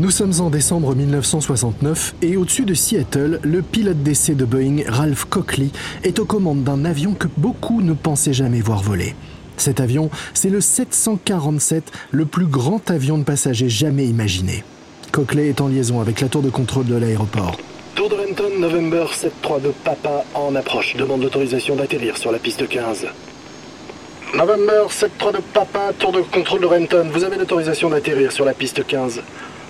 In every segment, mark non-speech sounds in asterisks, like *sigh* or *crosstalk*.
Nous sommes en décembre 1969 et au-dessus de Seattle, le pilote d'essai de Boeing, Ralph Cockley, est aux commandes d'un avion que beaucoup ne pensaient jamais voir voler. Cet avion, c'est le 747, le plus grand avion de passagers jamais imaginé. Cockley est en liaison avec la tour de contrôle de l'aéroport. Tour de Renton, November 732 Papa en approche. Demande l'autorisation d'atterrir sur la piste 15. November 732 Papa, tour de contrôle de Renton. Vous avez l'autorisation d'atterrir sur la piste 15.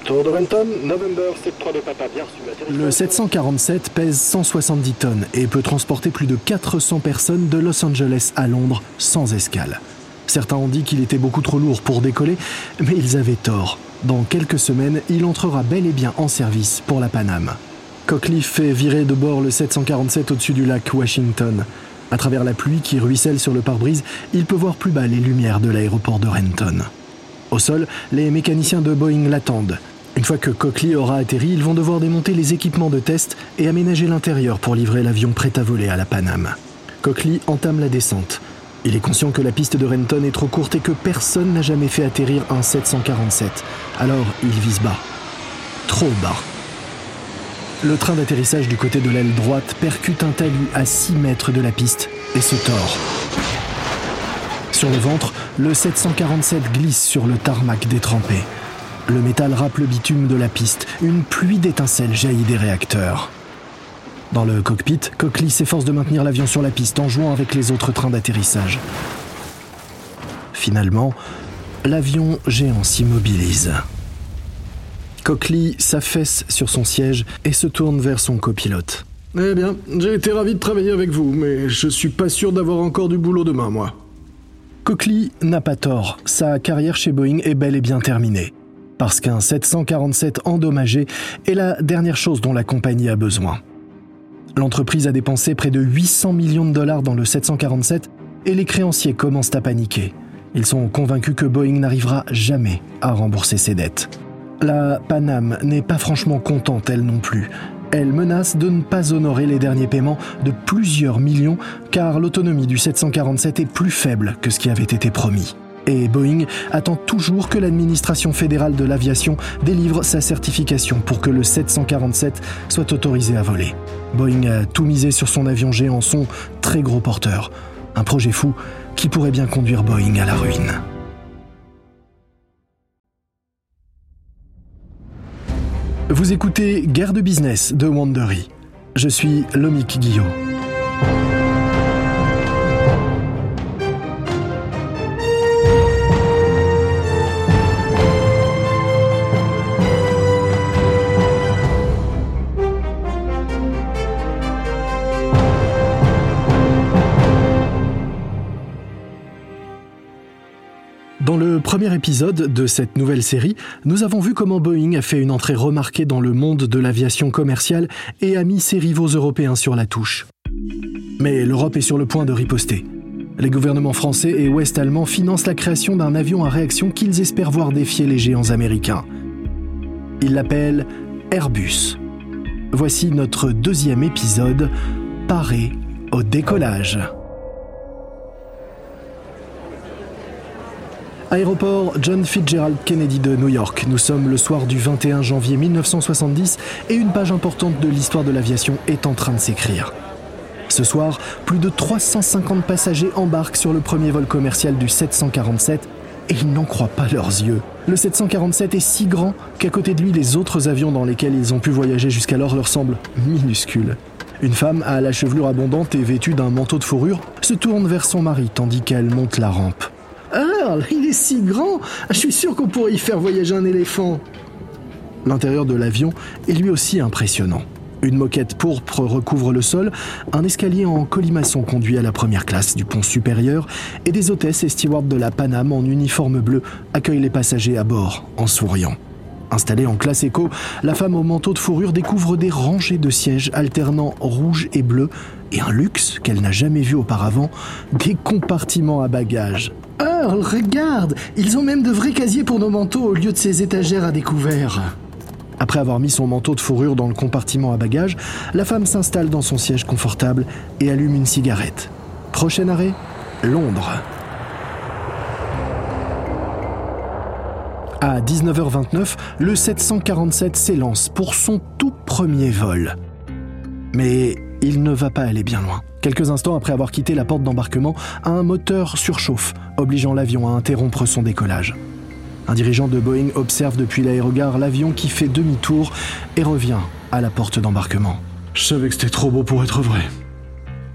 Tour de Renton, November 732 Papa, bien reçu. Le 747 pèse 170 tonnes et peut transporter plus de 400 personnes de Los Angeles à Londres sans escale. Certains ont dit qu'il était beaucoup trop lourd pour décoller, mais ils avaient tort. Dans quelques semaines, il entrera bel et bien en service pour la Paname. Cockley fait virer de bord le 747 au-dessus du lac Washington. À travers la pluie qui ruisselle sur le pare-brise, il peut voir plus bas les lumières de l'aéroport de Renton. Au sol, les mécaniciens de Boeing l'attendent. Une fois que Cockley aura atterri, ils vont devoir démonter les équipements de test et aménager l'intérieur pour livrer l'avion prêt à voler à la Paname. Cockley entame la descente. Il est conscient que la piste de Renton est trop courte et que personne n'a jamais fait atterrir un 747. Alors il vise bas. Trop bas. Le train d'atterrissage du côté de l'aile droite percute un talus à 6 mètres de la piste et se tord. Sur le ventre, le 747 glisse sur le tarmac détrempé. Le métal râpe le bitume de la piste. Une pluie d'étincelles jaillit des réacteurs. Dans le cockpit, Cockley s'efforce de maintenir l'avion sur la piste en jouant avec les autres trains d'atterrissage. Finalement, l'avion géant s'immobilise. Cockley s'affaisse sur son siège et se tourne vers son copilote. Eh bien, j'ai été ravi de travailler avec vous, mais je suis pas sûr d'avoir encore du boulot demain, moi. Cockley n'a pas tort, sa carrière chez Boeing est bel et bien terminée. Parce qu'un 747 endommagé est la dernière chose dont la compagnie a besoin. L'entreprise a dépensé près de 800 millions de dollars dans le 747 et les créanciers commencent à paniquer. Ils sont convaincus que Boeing n'arrivera jamais à rembourser ses dettes. La Panam n'est pas franchement contente, elle non plus. Elle menace de ne pas honorer les derniers paiements de plusieurs millions car l'autonomie du 747 est plus faible que ce qui avait été promis. Et Boeing attend toujours que l'administration fédérale de l'aviation délivre sa certification pour que le 747 soit autorisé à voler. Boeing a tout misé sur son avion géant, son très gros porteur. Un projet fou qui pourrait bien conduire Boeing à la ruine. Vous écoutez Guerre de business de Wandery. Je suis Lomik Guillot. Dans le premier épisode de cette nouvelle série, nous avons vu comment Boeing a fait une entrée remarquée dans le monde de l'aviation commerciale et a mis ses rivaux européens sur la touche. Mais l'Europe est sur le point de riposter. Les gouvernements français et ouest-allemands financent la création d'un avion à réaction qu'ils espèrent voir défier les géants américains. Ils l'appellent Airbus. Voici notre deuxième épisode, paré au décollage. Aéroport John Fitzgerald Kennedy de New York. Nous sommes le soir du 21 janvier 1970 et une page importante de l'histoire de l'aviation est en train de s'écrire. Ce soir, plus de 350 passagers embarquent sur le premier vol commercial du 747 et ils n'en croient pas leurs yeux. Le 747 est si grand qu'à côté de lui, les autres avions dans lesquels ils ont pu voyager jusqu'alors leur semblent minuscules. Une femme à la chevelure abondante et vêtue d'un manteau de fourrure se tourne vers son mari tandis qu'elle monte la rampe. Earl, il est si grand Je suis sûr qu'on pourrait y faire voyager un éléphant. L'intérieur de l'avion est lui aussi impressionnant. Une moquette pourpre recouvre le sol, un escalier en colimaçon conduit à la première classe du pont supérieur et des hôtesses et stewards de la Paname en uniforme bleu accueillent les passagers à bord en souriant. Installée en classe éco, la femme au manteau de fourrure découvre des rangées de sièges alternant rouge et bleu et un luxe qu'elle n'a jamais vu auparavant, des compartiments à bagages. Earl, regarde Ils ont même de vrais casiers pour nos manteaux au lieu de ces étagères à découvert. Après avoir mis son manteau de fourrure dans le compartiment à bagages, la femme s'installe dans son siège confortable et allume une cigarette. Prochain arrêt Londres. À 19h29, le 747 s'élance pour son tout premier vol. Mais il ne va pas aller bien loin. Quelques instants après avoir quitté la porte d'embarquement, un moteur surchauffe, obligeant l'avion à interrompre son décollage. Un dirigeant de Boeing observe depuis l'aérogare l'avion qui fait demi-tour et revient à la porte d'embarquement. Je savais que c'était trop beau pour être vrai.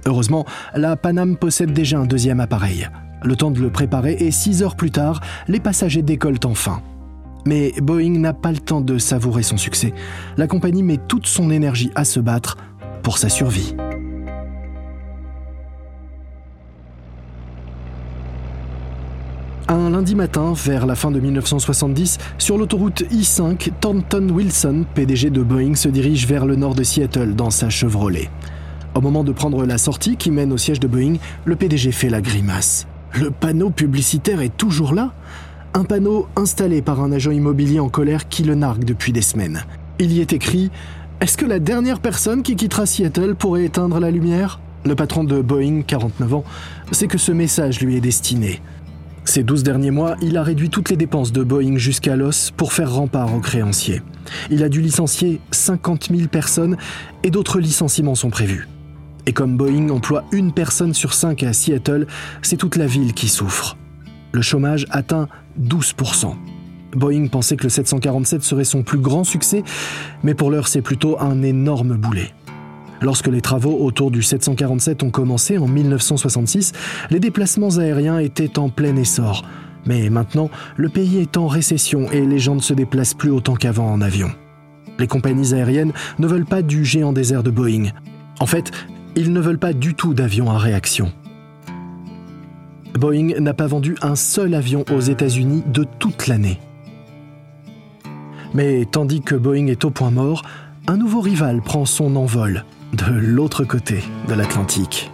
Heureusement, la Panam possède déjà un deuxième appareil. Le temps de le préparer et six heures plus tard, les passagers décollent enfin. Mais Boeing n'a pas le temps de savourer son succès. La compagnie met toute son énergie à se battre pour sa survie. Un lundi matin, vers la fin de 1970, sur l'autoroute I-5, Thornton Wilson, PDG de Boeing, se dirige vers le nord de Seattle dans sa Chevrolet. Au moment de prendre la sortie qui mène au siège de Boeing, le PDG fait la grimace. Le panneau publicitaire est toujours là? Un panneau installé par un agent immobilier en colère qui le nargue depuis des semaines. Il y est écrit Est-ce que la dernière personne qui quittera Seattle pourrait éteindre la lumière? Le patron de Boeing, 49 ans, sait que ce message lui est destiné. Ces 12 derniers mois, il a réduit toutes les dépenses de Boeing jusqu'à l'os pour faire rempart aux créanciers. Il a dû licencier 50 000 personnes et d'autres licenciements sont prévus. Et comme Boeing emploie une personne sur cinq à Seattle, c'est toute la ville qui souffre. Le chômage atteint 12%. Boeing pensait que le 747 serait son plus grand succès, mais pour l'heure c'est plutôt un énorme boulet. Lorsque les travaux autour du 747 ont commencé en 1966, les déplacements aériens étaient en plein essor. Mais maintenant, le pays est en récession et les gens ne se déplacent plus autant qu'avant en avion. Les compagnies aériennes ne veulent pas du géant désert de Boeing. En fait, ils ne veulent pas du tout d'avions à réaction. Boeing n'a pas vendu un seul avion aux États-Unis de toute l'année. Mais tandis que Boeing est au point mort, un nouveau rival prend son envol de l'autre côté de l'Atlantique.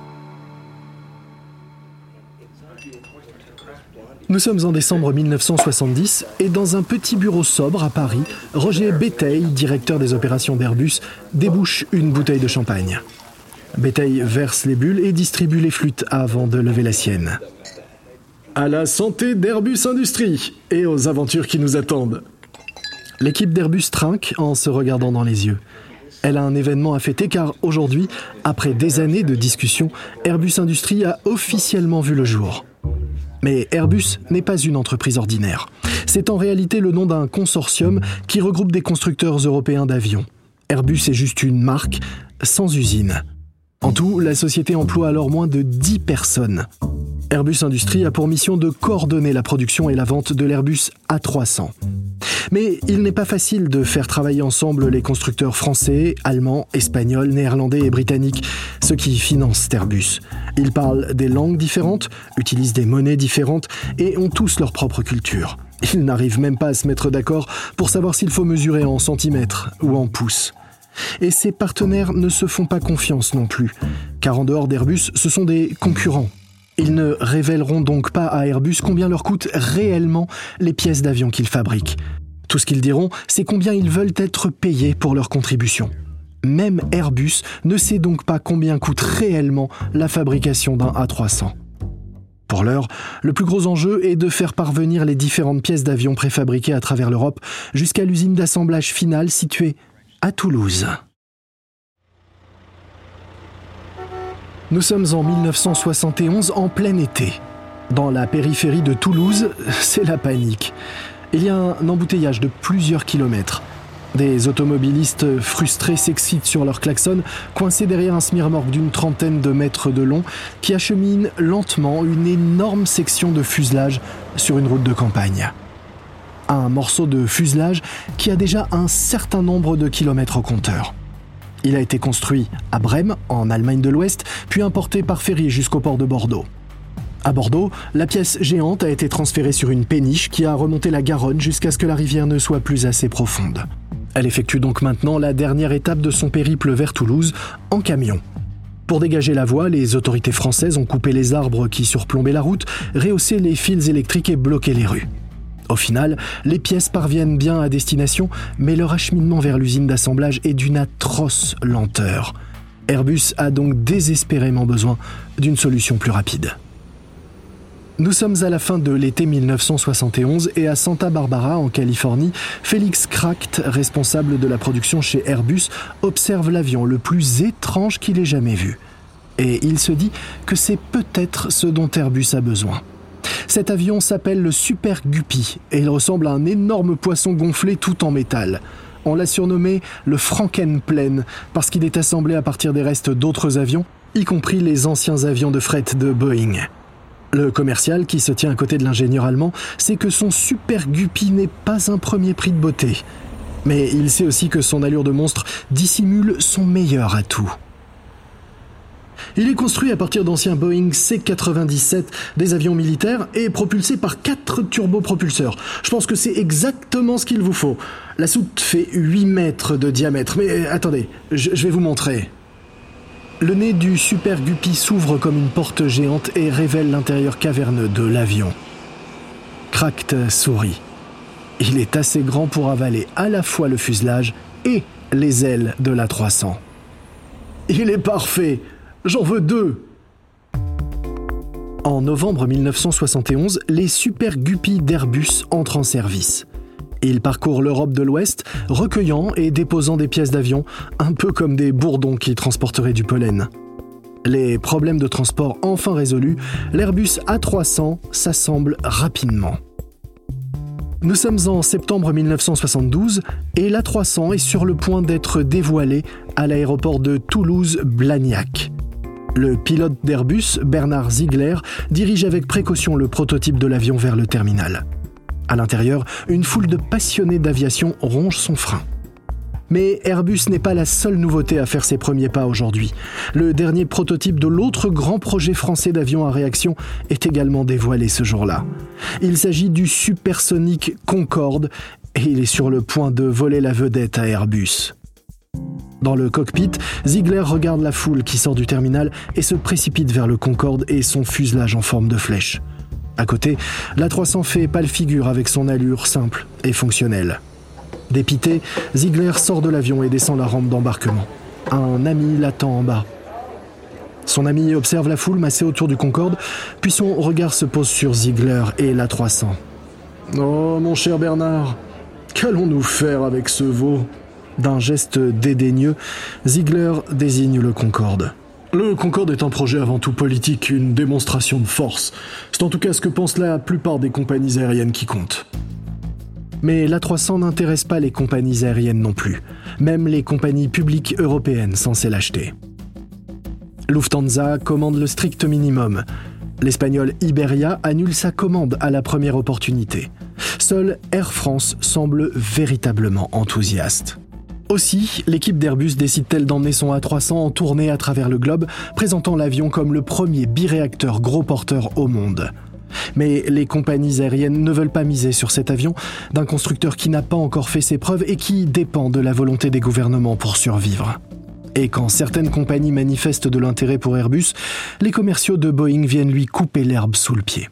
Nous sommes en décembre 1970 et dans un petit bureau sobre à Paris, Roger Béteil, directeur des opérations d'Airbus, débouche une bouteille de champagne. Béteil verse les bulles et distribue les flûtes avant de lever la sienne. À la santé d'Airbus Industrie et aux aventures qui nous attendent. L'équipe d'Airbus trinque en se regardant dans les yeux. Elle a un événement à fêter car aujourd'hui, après des années de discussions, Airbus Industrie a officiellement vu le jour. Mais Airbus n'est pas une entreprise ordinaire. C'est en réalité le nom d'un consortium qui regroupe des constructeurs européens d'avions. Airbus est juste une marque, sans usine. En tout, la société emploie alors moins de 10 personnes. Airbus Industrie a pour mission de coordonner la production et la vente de l'Airbus A300. Mais il n'est pas facile de faire travailler ensemble les constructeurs français, allemands, espagnols, néerlandais et britanniques, ceux qui financent Airbus. Ils parlent des langues différentes, utilisent des monnaies différentes et ont tous leur propre culture. Ils n'arrivent même pas à se mettre d'accord pour savoir s'il faut mesurer en centimètres ou en pouces. Et ces partenaires ne se font pas confiance non plus, car en dehors d'Airbus, ce sont des concurrents. Ils ne révéleront donc pas à Airbus combien leur coûtent réellement les pièces d'avion qu'ils fabriquent. Tout ce qu'ils diront, c'est combien ils veulent être payés pour leur contribution. Même Airbus ne sait donc pas combien coûte réellement la fabrication d'un A300. Pour l'heure, le plus gros enjeu est de faire parvenir les différentes pièces d'avion préfabriquées à travers l'Europe jusqu'à l'usine d'assemblage finale située à Toulouse. Nous sommes en 1971 en plein été. Dans la périphérie de Toulouse, *laughs* c'est la panique. Il y a un embouteillage de plusieurs kilomètres. Des automobilistes frustrés s'excitent sur leur klaxon, coincés derrière un smirmorgue d'une trentaine de mètres de long qui achemine lentement une énorme section de fuselage sur une route de campagne. Un morceau de fuselage qui a déjà un certain nombre de kilomètres au compteur. Il a été construit à Brême, en Allemagne de l'Ouest, puis importé par ferry jusqu'au port de Bordeaux. À Bordeaux, la pièce géante a été transférée sur une péniche qui a remonté la Garonne jusqu'à ce que la rivière ne soit plus assez profonde. Elle effectue donc maintenant la dernière étape de son périple vers Toulouse en camion. Pour dégager la voie, les autorités françaises ont coupé les arbres qui surplombaient la route, rehaussé les fils électriques et bloqué les rues. Au final, les pièces parviennent bien à destination, mais leur acheminement vers l'usine d'assemblage est d'une atroce lenteur. Airbus a donc désespérément besoin d'une solution plus rapide. Nous sommes à la fin de l'été 1971 et à Santa Barbara, en Californie, Félix Kracht, responsable de la production chez Airbus, observe l'avion le plus étrange qu'il ait jamais vu. Et il se dit que c'est peut-être ce dont Airbus a besoin. Cet avion s'appelle le Super Guppy et il ressemble à un énorme poisson gonflé tout en métal. On l'a surnommé le Frankenplane parce qu'il est assemblé à partir des restes d'autres avions, y compris les anciens avions de fret de Boeing. Le commercial, qui se tient à côté de l'ingénieur allemand, sait que son super Guppy n'est pas un premier prix de beauté. Mais il sait aussi que son allure de monstre dissimule son meilleur atout. Il est construit à partir d'anciens Boeing C-97, des avions militaires, et propulsé par quatre turbopropulseurs. Je pense que c'est exactement ce qu'il vous faut. La soute fait 8 mètres de diamètre, mais euh, attendez, je, je vais vous montrer. Le nez du Super Guppy s'ouvre comme une porte géante et révèle l'intérieur caverneux de l'avion. Cracked sourit. Il est assez grand pour avaler à la fois le fuselage et les ailes de la 300. Il est parfait J'en veux deux En novembre 1971, les Super Guppy d'Airbus entrent en service. Ils parcourent l'Europe de l'Ouest, recueillant et déposant des pièces d'avion, un peu comme des bourdons qui transporteraient du pollen. Les problèmes de transport enfin résolus, l'Airbus A300 s'assemble rapidement. Nous sommes en septembre 1972 et l'A300 est sur le point d'être dévoilé à l'aéroport de Toulouse-Blagnac. Le pilote d'Airbus, Bernard Ziegler, dirige avec précaution le prototype de l'avion vers le terminal. À l'intérieur, une foule de passionnés d'aviation ronge son frein. Mais Airbus n'est pas la seule nouveauté à faire ses premiers pas aujourd'hui. Le dernier prototype de l'autre grand projet français d'avion à réaction est également dévoilé ce jour-là. Il s'agit du supersonique Concorde et il est sur le point de voler la vedette à Airbus. Dans le cockpit, Ziegler regarde la foule qui sort du terminal et se précipite vers le Concorde et son fuselage en forme de flèche. À côté, la 300 fait pâle figure avec son allure simple et fonctionnelle. Dépité, Ziegler sort de l'avion et descend la rampe d'embarquement. Un ami l'attend en bas. Son ami observe la foule massée autour du Concorde, puis son regard se pose sur Ziegler et la 300. Oh, mon cher Bernard, qu'allons-nous faire avec ce veau? D'un geste dédaigneux, Ziegler désigne le Concorde. Le Concorde est un projet avant tout politique, une démonstration de force. C'est en tout cas ce que pensent la plupart des compagnies aériennes qui comptent. Mais l'A300 n'intéresse pas les compagnies aériennes non plus, même les compagnies publiques européennes censées l'acheter. Lufthansa commande le strict minimum. L'espagnol Iberia annule sa commande à la première opportunité. Seule Air France semble véritablement enthousiaste. Aussi, l'équipe d'Airbus décide-t-elle d'emmener son A300 en tournée à travers le globe, présentant l'avion comme le premier biréacteur gros porteur au monde. Mais les compagnies aériennes ne veulent pas miser sur cet avion d'un constructeur qui n'a pas encore fait ses preuves et qui dépend de la volonté des gouvernements pour survivre. Et quand certaines compagnies manifestent de l'intérêt pour Airbus, les commerciaux de Boeing viennent lui couper l'herbe sous le pied.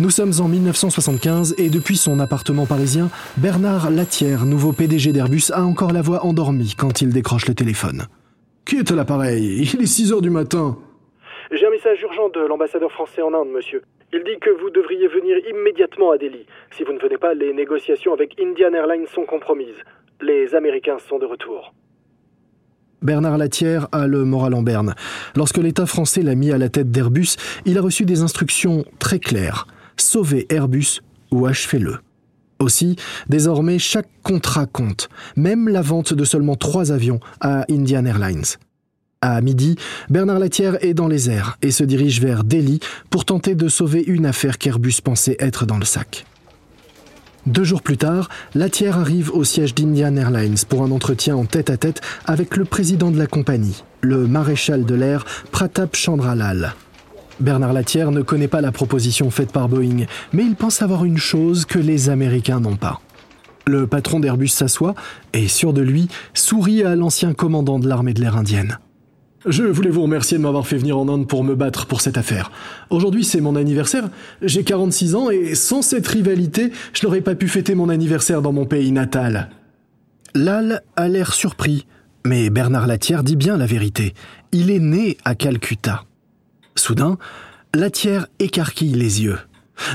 Nous sommes en 1975 et depuis son appartement parisien, Bernard Latière, nouveau PDG d'Airbus, a encore la voix endormie quand il décroche le téléphone. Qui est à l'appareil? Il est 6 heures du matin. J'ai un message urgent de l'ambassadeur français en Inde, monsieur. Il dit que vous devriez venir immédiatement à Delhi. Si vous ne venez pas, les négociations avec Indian Airlines sont compromises. Les Américains sont de retour. Bernard Latière a le moral en berne. Lorsque l'État français l'a mis à la tête d'Airbus, il a reçu des instructions très claires sauvez Airbus ou achevez-le. Aussi, désormais, chaque contrat compte, même la vente de seulement trois avions à Indian Airlines. À midi, Bernard Latière est dans les airs et se dirige vers Delhi pour tenter de sauver une affaire qu'Airbus pensait être dans le sac. Deux jours plus tard, Latière arrive au siège d'Indian Airlines pour un entretien en tête-à-tête avec le président de la compagnie, le maréchal de l'air Pratap Chandralal. Bernard Latière ne connaît pas la proposition faite par Boeing, mais il pense avoir une chose que les Américains n'ont pas. Le patron d'Airbus s'assoit et, sûr de lui, sourit à l'ancien commandant de l'armée de l'air indienne. Je voulais vous remercier de m'avoir fait venir en Inde pour me battre pour cette affaire. Aujourd'hui, c'est mon anniversaire. J'ai 46 ans et sans cette rivalité, je n'aurais pas pu fêter mon anniversaire dans mon pays natal. Lal a l'air surpris, mais Bernard Latière dit bien la vérité. Il est né à Calcutta. Soudain, Latière écarquille les yeux.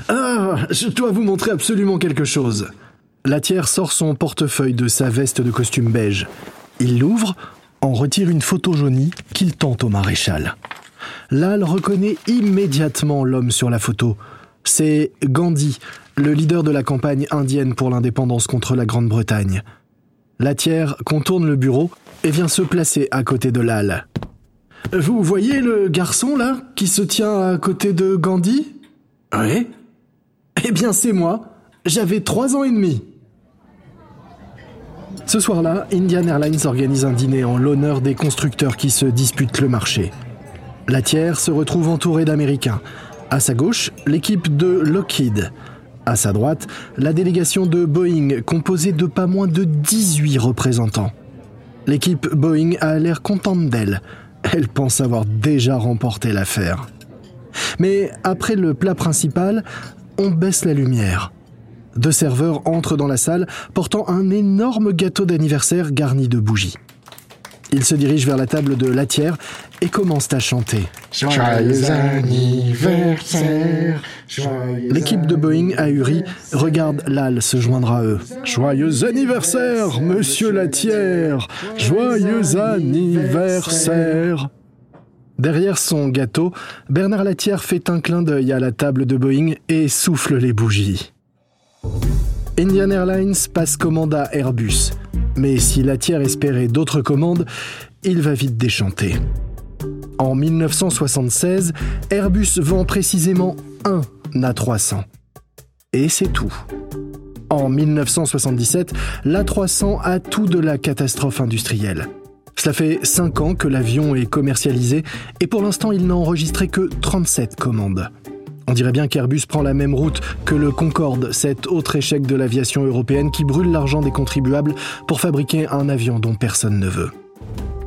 Ah, je dois vous montrer absolument quelque chose. Latière sort son portefeuille de sa veste de costume beige. Il l'ouvre, en retire une photo jaunie qu'il tente au maréchal. Lal reconnaît immédiatement l'homme sur la photo. C'est Gandhi, le leader de la campagne indienne pour l'indépendance contre la Grande-Bretagne. Latière contourne le bureau et vient se placer à côté de Lal. Vous voyez le garçon là qui se tient à côté de Gandhi? Oui. Eh bien c'est moi. J'avais trois ans et demi. Ce soir-là, Indian Airlines organise un dîner en l'honneur des constructeurs qui se disputent le marché. La tiers se retrouve entourée d'Américains. À sa gauche, l'équipe de Lockheed. À sa droite, la délégation de Boeing, composée de pas moins de 18 représentants. L'équipe Boeing a l'air contente d'elle. Elle pense avoir déjà remporté l'affaire. Mais après le plat principal, on baisse la lumière. Deux serveurs entrent dans la salle portant un énorme gâteau d'anniversaire garni de bougies. Ils se dirigent vers la table de Latière et commencent à chanter. Joyeux anniversaire. L'équipe de Boeing ahuri regarde Lal se joindre à eux. Joyeux anniversaire, monsieur Latière. Joyeux anniversaire. Derrière son gâteau, Bernard Latière fait un clin d'œil à la table de Boeing et souffle les bougies. Indian Airlines passe commande à Airbus, mais si Latière espérait d'autres commandes, il va vite déchanter. En 1976, Airbus vend précisément un A300. Et c'est tout. En 1977, l'A300 a tout de la catastrophe industrielle. Cela fait 5 ans que l'avion est commercialisé et pour l'instant il n'a enregistré que 37 commandes. On dirait bien qu'Airbus prend la même route que le Concorde, cet autre échec de l'aviation européenne qui brûle l'argent des contribuables pour fabriquer un avion dont personne ne veut.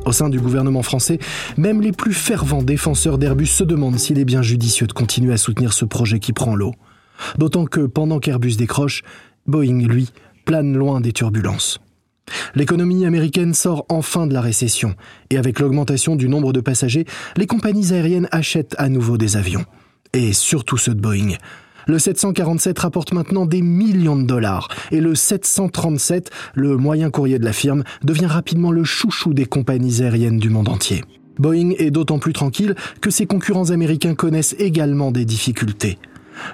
Au sein du gouvernement français, même les plus fervents défenseurs d'Airbus se demandent s'il est bien judicieux de continuer à soutenir ce projet qui prend l'eau. D'autant que pendant qu'Airbus décroche, Boeing, lui, plane loin des turbulences. L'économie américaine sort enfin de la récession, et avec l'augmentation du nombre de passagers, les compagnies aériennes achètent à nouveau des avions et surtout ceux de Boeing. Le 747 rapporte maintenant des millions de dollars et le 737, le moyen courrier de la firme, devient rapidement le chouchou des compagnies aériennes du monde entier. Boeing est d'autant plus tranquille que ses concurrents américains connaissent également des difficultés.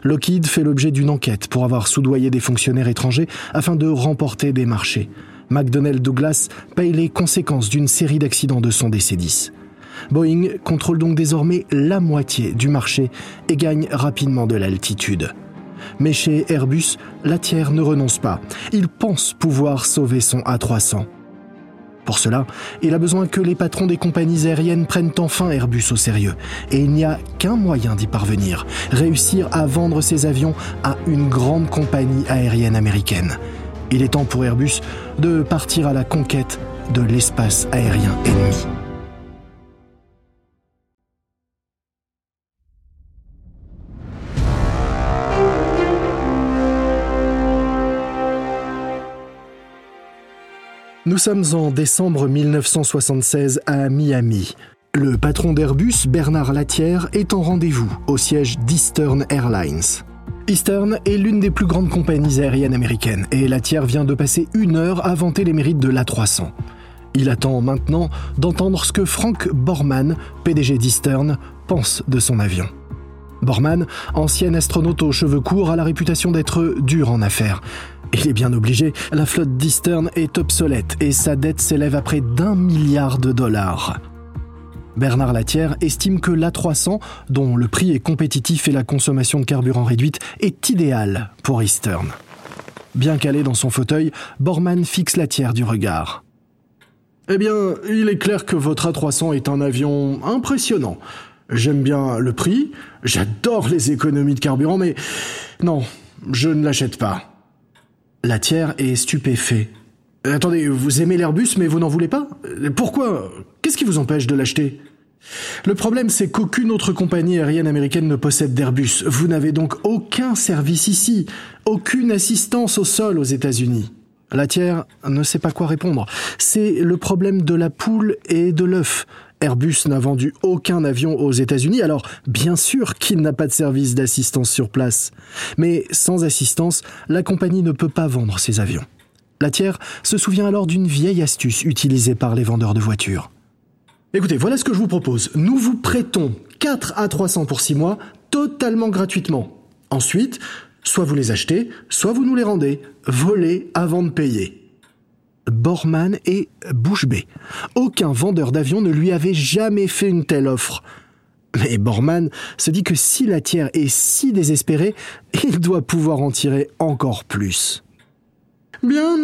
Lockheed fait l'objet d'une enquête pour avoir soudoyé des fonctionnaires étrangers afin de remporter des marchés. McDonnell Douglas paye les conséquences d'une série d'accidents de son DC-10. Boeing contrôle donc désormais la moitié du marché et gagne rapidement de l'altitude. Mais chez Airbus, la tiers ne renonce pas. Il pense pouvoir sauver son A300. Pour cela, il a besoin que les patrons des compagnies aériennes prennent enfin Airbus au sérieux. Et il n'y a qu'un moyen d'y parvenir, réussir à vendre ses avions à une grande compagnie aérienne américaine. Il est temps pour Airbus de partir à la conquête de l'espace aérien ennemi. Nous sommes en décembre 1976 à Miami. Le patron d'Airbus, Bernard Latière, est en rendez-vous au siège d'Eastern Airlines. Eastern est l'une des plus grandes compagnies aériennes américaines et Latière vient de passer une heure à vanter les mérites de l'A300. Il attend maintenant d'entendre ce que Frank Borman, PDG d'Eastern, pense de son avion. Borman, ancien astronaute aux cheveux courts, a la réputation d'être dur en affaires. Il est bien obligé, la flotte d'Eastern est obsolète et sa dette s'élève à près d'un milliard de dollars. Bernard Latière estime que l'A300, dont le prix est compétitif et la consommation de carburant réduite, est idéal pour Eastern. Bien calé dans son fauteuil, Borman fixe Latière du regard. Eh bien, il est clair que votre A300 est un avion impressionnant. J'aime bien le prix, j'adore les économies de carburant, mais non, je ne l'achète pas. La tiers est stupéfait. Euh, attendez, vous aimez l'Airbus mais vous n'en voulez pas? Pourquoi? Qu'est-ce qui vous empêche de l'acheter? Le problème c'est qu'aucune autre compagnie aérienne américaine ne possède d'Airbus. Vous n'avez donc aucun service ici, aucune assistance au sol aux États-Unis. La tiers ne sait pas quoi répondre. C'est le problème de la poule et de l'œuf. Airbus n'a vendu aucun avion aux États-Unis, alors bien sûr qu'il n'a pas de service d'assistance sur place. Mais sans assistance, la compagnie ne peut pas vendre ses avions. La tiers se souvient alors d'une vieille astuce utilisée par les vendeurs de voitures. Écoutez, voilà ce que je vous propose. Nous vous prêtons 4 à 300 pour 6 mois, totalement gratuitement. Ensuite, soit vous les achetez, soit vous nous les rendez, volés avant de payer. Borman est bouche bée. Aucun vendeur d'avion ne lui avait jamais fait une telle offre. Mais Borman se dit que si la tiers est si désespérée, il doit pouvoir en tirer encore plus. Bien,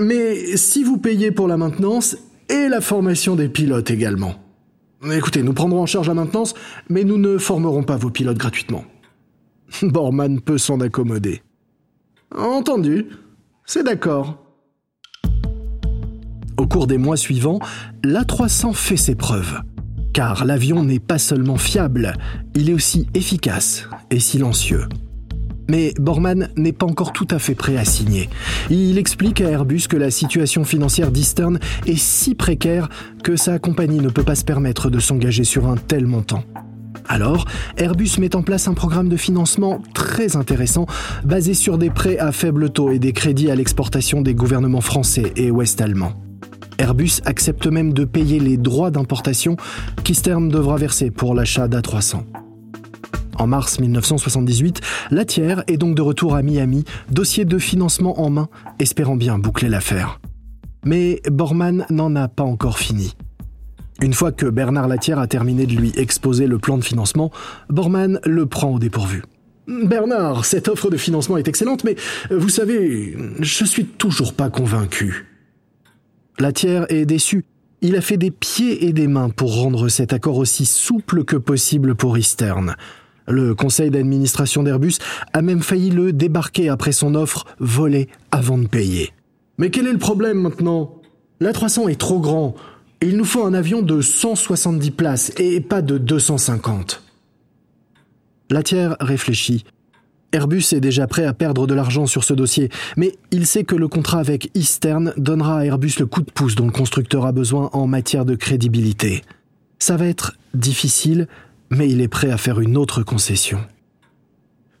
mais si vous payez pour la maintenance et la formation des pilotes également. Écoutez, nous prendrons en charge la maintenance, mais nous ne formerons pas vos pilotes gratuitement. Borman peut s'en accommoder. Entendu, c'est d'accord. Au cours des mois suivants, l'A300 fait ses preuves. Car l'avion n'est pas seulement fiable, il est aussi efficace et silencieux. Mais Borman n'est pas encore tout à fait prêt à signer. Il explique à Airbus que la situation financière d'Eastern est si précaire que sa compagnie ne peut pas se permettre de s'engager sur un tel montant. Alors, Airbus met en place un programme de financement très intéressant, basé sur des prêts à faible taux et des crédits à l'exportation des gouvernements français et ouest-allemands. Airbus accepte même de payer les droits d'importation qu'Eastern devra verser pour l'achat d'A300. En mars 1978, la tiers est donc de retour à Miami, dossier de financement en main, espérant bien boucler l'affaire. Mais Borman n'en a pas encore fini. Une fois que Bernard Latière a terminé de lui exposer le plan de financement, Borman le prend au dépourvu. Bernard, cette offre de financement est excellente, mais vous savez, je suis toujours pas convaincu. La tiers est déçu. Il a fait des pieds et des mains pour rendre cet accord aussi souple que possible pour Eastern. Le conseil d'administration d'Airbus a même failli le débarquer après son offre volée avant de payer. Mais quel est le problème maintenant? L'A300 est trop grand. Il nous faut un avion de 170 places et pas de 250. La tiers réfléchit. Airbus est déjà prêt à perdre de l'argent sur ce dossier, mais il sait que le contrat avec Eastern donnera à Airbus le coup de pouce dont le constructeur a besoin en matière de crédibilité. Ça va être difficile, mais il est prêt à faire une autre concession.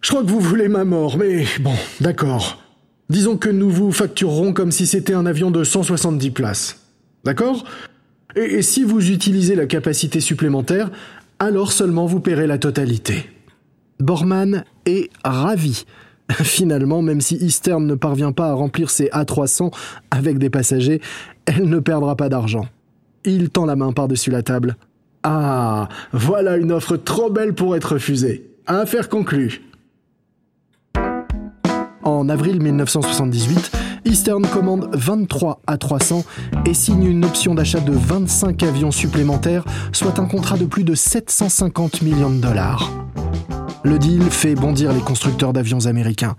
Je crois que vous voulez ma mort, mais bon, d'accord. Disons que nous vous facturerons comme si c'était un avion de 170 places. D'accord? Et, si vous utilisez la capacité supplémentaire, alors seulement vous paierez la totalité. Borman est ravi. *laughs* Finalement, même si Eastern ne parvient pas à remplir ses A300 avec des passagers, elle ne perdra pas d'argent. Il tend la main par-dessus la table. Ah, voilà une offre trop belle pour être refusée. Affaire conclue. En avril 1978, Eastern commande 23 A300 et signe une option d'achat de 25 avions supplémentaires, soit un contrat de plus de 750 millions de dollars. Le deal fait bondir les constructeurs d'avions américains.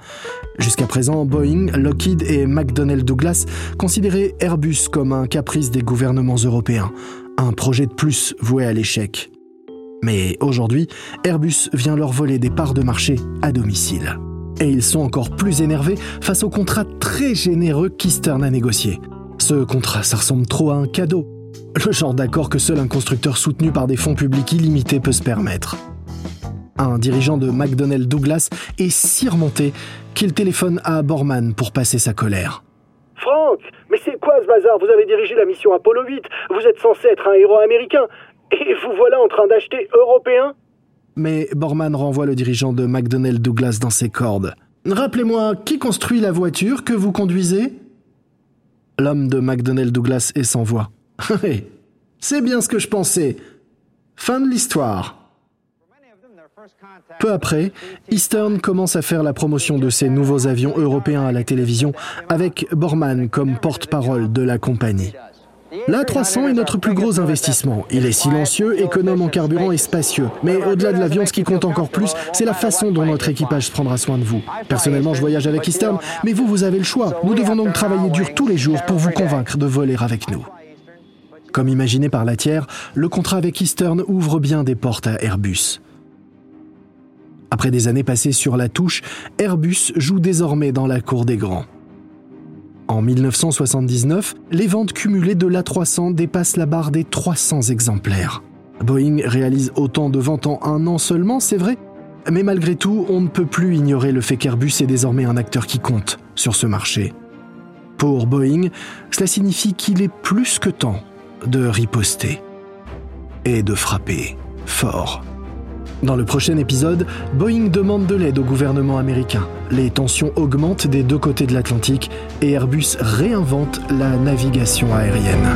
Jusqu'à présent, Boeing, Lockheed et McDonnell Douglas considéraient Airbus comme un caprice des gouvernements européens, un projet de plus voué à l'échec. Mais aujourd'hui, Airbus vient leur voler des parts de marché à domicile. Et ils sont encore plus énervés face au contrat très généreux qu'Eastern a négocié. Ce contrat, ça ressemble trop à un cadeau. Le genre d'accord que seul un constructeur soutenu par des fonds publics illimités peut se permettre. Un dirigeant de McDonnell Douglas est si remonté qu'il téléphone à Borman pour passer sa colère. Franck, mais c'est quoi ce bazar? Vous avez dirigé la mission Apollo 8, vous êtes censé être un héros américain, et vous voilà en train d'acheter européen? Mais Borman renvoie le dirigeant de McDonnell Douglas dans ses cordes. Rappelez-moi, qui construit la voiture que vous conduisez? L'homme de McDonnell Douglas est sans voix. *laughs* c'est bien ce que je pensais. Fin de l'histoire. Peu après, Eastern commence à faire la promotion de ses nouveaux avions européens à la télévision avec Borman comme porte-parole de la compagnie. L'A300 est notre plus gros investissement. Il est silencieux, économe en carburant et spacieux. Mais au-delà de l'avion, ce qui compte encore plus, c'est la façon dont notre équipage prendra soin de vous. Personnellement, je voyage avec Eastern, mais vous, vous avez le choix. Nous devons donc travailler dur tous les jours pour vous convaincre de voler avec nous. Comme imaginé par la tiers, le contrat avec Eastern ouvre bien des portes à Airbus. Après des années passées sur la touche, Airbus joue désormais dans la cour des grands. En 1979, les ventes cumulées de l'A300 dépassent la barre des 300 exemplaires. Boeing réalise autant de ventes en un an seulement, c'est vrai, mais malgré tout, on ne peut plus ignorer le fait qu'Airbus est désormais un acteur qui compte sur ce marché. Pour Boeing, cela signifie qu'il est plus que temps de riposter et de frapper fort. Dans le prochain épisode, Boeing demande de l'aide au gouvernement américain. Les tensions augmentent des deux côtés de l'Atlantique et Airbus réinvente la navigation aérienne.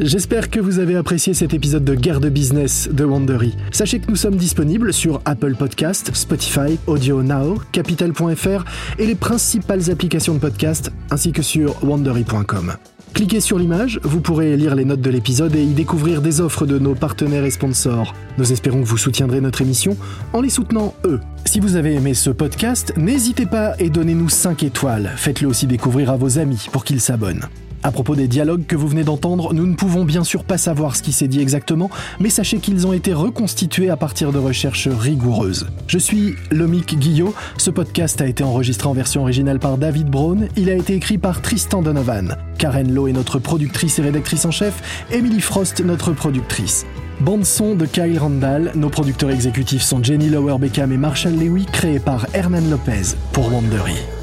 J'espère que vous avez apprécié cet épisode de Guerre de business de Wandery. Sachez que nous sommes disponibles sur Apple Podcast, Spotify, Audio Now, Capital.fr et les principales applications de podcast, ainsi que sur wandery.com. Cliquez sur l'image, vous pourrez lire les notes de l'épisode et y découvrir des offres de nos partenaires et sponsors. Nous espérons que vous soutiendrez notre émission en les soutenant eux. Si vous avez aimé ce podcast, n'hésitez pas et donnez-nous 5 étoiles. Faites-le aussi découvrir à vos amis pour qu'ils s'abonnent. À propos des dialogues que vous venez d'entendre, nous ne pouvons bien sûr pas savoir ce qui s'est dit exactement, mais sachez qu'ils ont été reconstitués à partir de recherches rigoureuses. Je suis Lomic Guillot, ce podcast a été enregistré en version originale par David Brown, il a été écrit par Tristan Donovan. Karen Lowe est notre productrice et rédactrice en chef, Emily Frost notre productrice. Bande son de Kyle Randall, nos producteurs exécutifs sont Jenny Lower Beckham et Marshall Lewy, créés par Hernan Lopez pour Wandery.